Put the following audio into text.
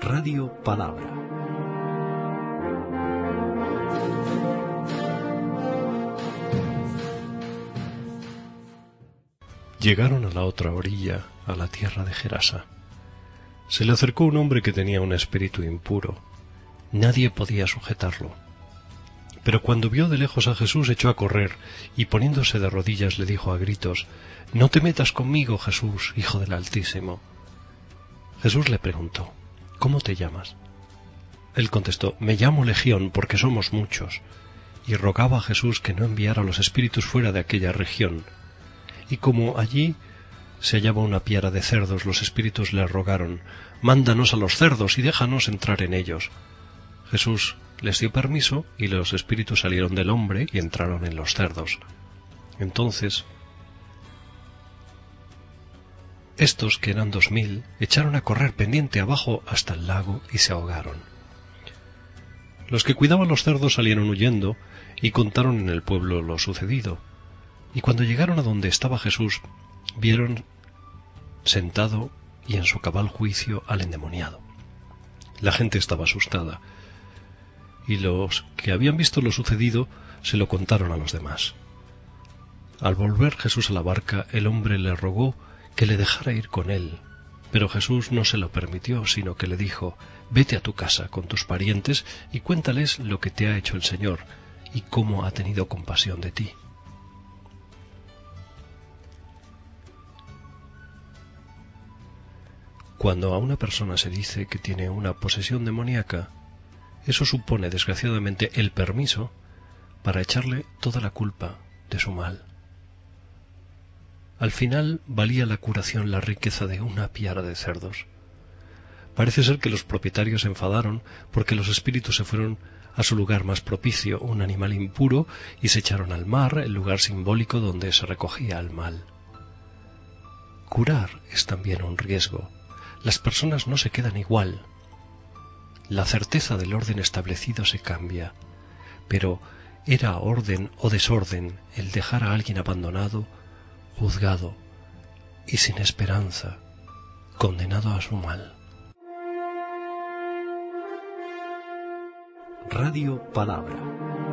Radio Palabra. Llegaron a la otra orilla, a la tierra de Gerasa. Se le acercó un hombre que tenía un espíritu impuro. Nadie podía sujetarlo. Pero cuando vio de lejos a Jesús echó a correr y poniéndose de rodillas le dijo a gritos, No te metas conmigo, Jesús, Hijo del Altísimo. Jesús le preguntó, ¿Cómo te llamas? Él contestó, Me llamo Legión porque somos muchos, y rogaba a Jesús que no enviara los espíritus fuera de aquella región. Y como allí se hallaba una piara de cerdos, los espíritus le rogaron, Mándanos a los cerdos y déjanos entrar en ellos. Jesús les dio permiso y los espíritus salieron del hombre y entraron en los cerdos. Entonces estos, que eran dos mil, echaron a correr pendiente abajo hasta el lago y se ahogaron. Los que cuidaban los cerdos salieron huyendo y contaron en el pueblo lo sucedido. Y cuando llegaron a donde estaba Jesús, vieron sentado y en su cabal juicio al endemoniado. La gente estaba asustada, y los que habían visto lo sucedido se lo contaron a los demás. Al volver Jesús a la barca, el hombre le rogó que le dejara ir con él. Pero Jesús no se lo permitió, sino que le dijo, Vete a tu casa con tus parientes y cuéntales lo que te ha hecho el Señor y cómo ha tenido compasión de ti. Cuando a una persona se dice que tiene una posesión demoníaca, eso supone desgraciadamente el permiso para echarle toda la culpa de su mal. Al final valía la curación la riqueza de una piara de cerdos. Parece ser que los propietarios se enfadaron porque los espíritus se fueron a su lugar más propicio, un animal impuro, y se echaron al mar, el lugar simbólico donde se recogía el mal. Curar es también un riesgo. Las personas no se quedan igual. La certeza del orden establecido se cambia, pero era orden o desorden el dejar a alguien abandonado juzgado y sin esperanza, condenado a su mal. Radio Palabra